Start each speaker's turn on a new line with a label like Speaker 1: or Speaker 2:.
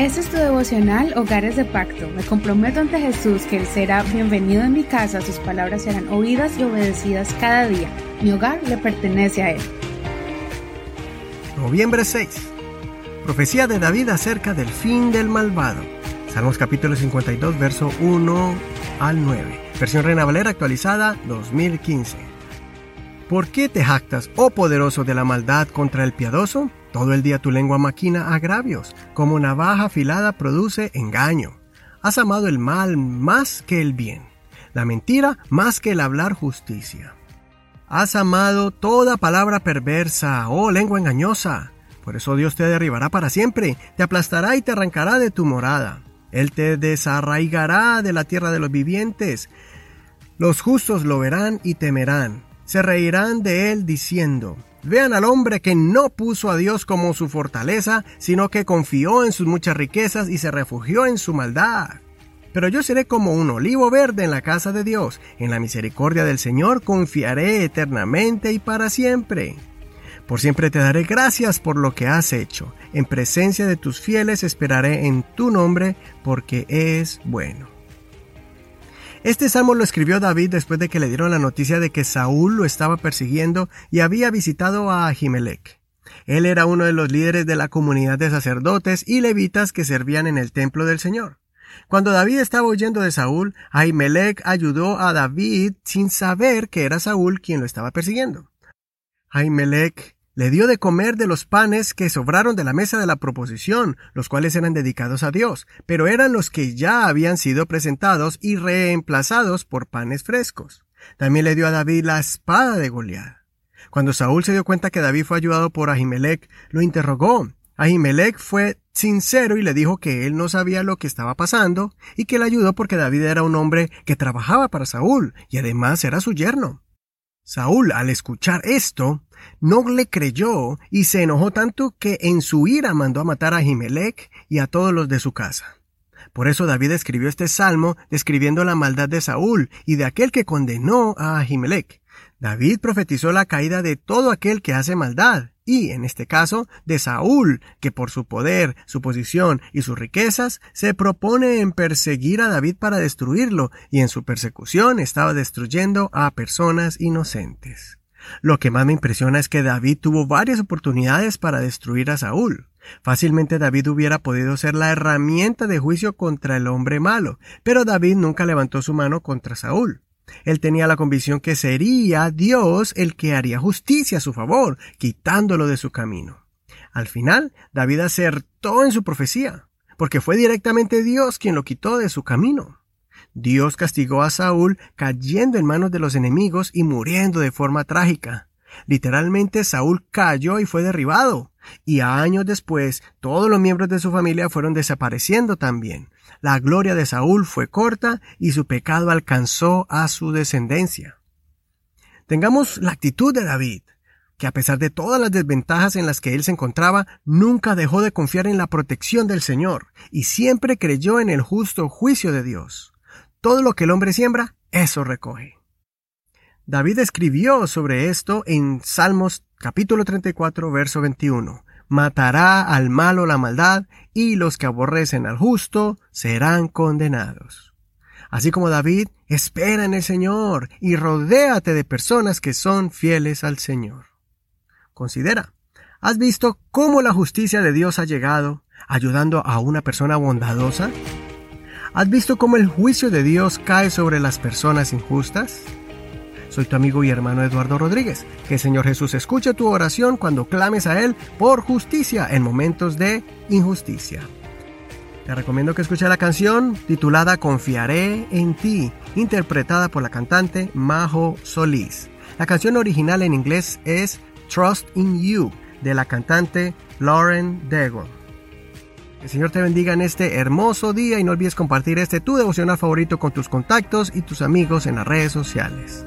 Speaker 1: Este es tu devocional Hogares de Pacto. Me comprometo ante Jesús que Él será bienvenido en mi casa, sus palabras serán oídas y obedecidas cada día. Mi hogar le pertenece a Él.
Speaker 2: Noviembre 6. Profecía de David acerca del fin del malvado. Salmos capítulo 52, verso 1 al 9. Versión Reina Valera actualizada 2015. ¿Por qué te jactas, oh poderoso de la maldad contra el piadoso? Todo el día tu lengua maquina agravios, como navaja afilada produce engaño. Has amado el mal más que el bien, la mentira más que el hablar justicia. Has amado toda palabra perversa, oh lengua engañosa. Por eso Dios te derribará para siempre, te aplastará y te arrancará de tu morada. Él te desarraigará de la tierra de los vivientes. Los justos lo verán y temerán. Se reirán de él diciendo, Vean al hombre que no puso a Dios como su fortaleza, sino que confió en sus muchas riquezas y se refugió en su maldad. Pero yo seré como un olivo verde en la casa de Dios, en la misericordia del Señor confiaré eternamente y para siempre. Por siempre te daré gracias por lo que has hecho, en presencia de tus fieles esperaré en tu nombre, porque es bueno. Este salmo lo escribió David después de que le dieron la noticia de que Saúl lo estaba persiguiendo y había visitado a Ahimelech. Él era uno de los líderes de la comunidad de sacerdotes y levitas que servían en el templo del Señor. Cuando David estaba huyendo de Saúl, Ahimelech ayudó a David sin saber que era Saúl quien lo estaba persiguiendo. Ahimelech le dio de comer de los panes que sobraron de la mesa de la proposición, los cuales eran dedicados a Dios, pero eran los que ya habían sido presentados y reemplazados por panes frescos. También le dio a David la espada de Goliat. Cuando Saúl se dio cuenta que David fue ayudado por Ahimelech, lo interrogó. Ahimelech fue sincero y le dijo que él no sabía lo que estaba pasando y que le ayudó porque David era un hombre que trabajaba para Saúl y además era su yerno. Saúl, al escuchar esto, no le creyó y se enojó tanto que en su ira mandó a matar a Ahimelech y a todos los de su casa. Por eso David escribió este salmo describiendo la maldad de Saúl y de aquel que condenó a Ahimelech. David profetizó la caída de todo aquel que hace maldad, y, en este caso, de Saúl, que por su poder, su posición y sus riquezas se propone en perseguir a David para destruirlo, y en su persecución estaba destruyendo a personas inocentes. Lo que más me impresiona es que David tuvo varias oportunidades para destruir a Saúl. Fácilmente David hubiera podido ser la herramienta de juicio contra el hombre malo, pero David nunca levantó su mano contra Saúl. Él tenía la convicción que sería Dios el que haría justicia a su favor, quitándolo de su camino. Al final, David acertó en su profecía, porque fue directamente Dios quien lo quitó de su camino. Dios castigó a Saúl cayendo en manos de los enemigos y muriendo de forma trágica. Literalmente Saúl cayó y fue derribado, y años después todos los miembros de su familia fueron desapareciendo también. La gloria de Saúl fue corta y su pecado alcanzó a su descendencia. Tengamos la actitud de David, que a pesar de todas las desventajas en las que él se encontraba, nunca dejó de confiar en la protección del Señor y siempre creyó en el justo juicio de Dios. Todo lo que el hombre siembra, eso recoge. David escribió sobre esto en Salmos capítulo 34, verso 21. Matará al malo la maldad, y los que aborrecen al justo serán condenados. Así como David, espera en el Señor y rodéate de personas que son fieles al Señor. Considera, ¿has visto cómo la justicia de Dios ha llegado ayudando a una persona bondadosa? ¿Has visto cómo el juicio de Dios cae sobre las personas injustas? Soy tu amigo y hermano Eduardo Rodríguez. Que el Señor Jesús escuche tu oración cuando clames a Él por justicia en momentos de injusticia. Te recomiendo que escuches la canción titulada Confiaré en ti, interpretada por la cantante Majo Solís. La canción original en inglés es Trust in You, de la cantante Lauren Daigle. El Señor te bendiga en este hermoso día y no olvides compartir este tu devocional favorito con tus contactos y tus amigos en las redes sociales.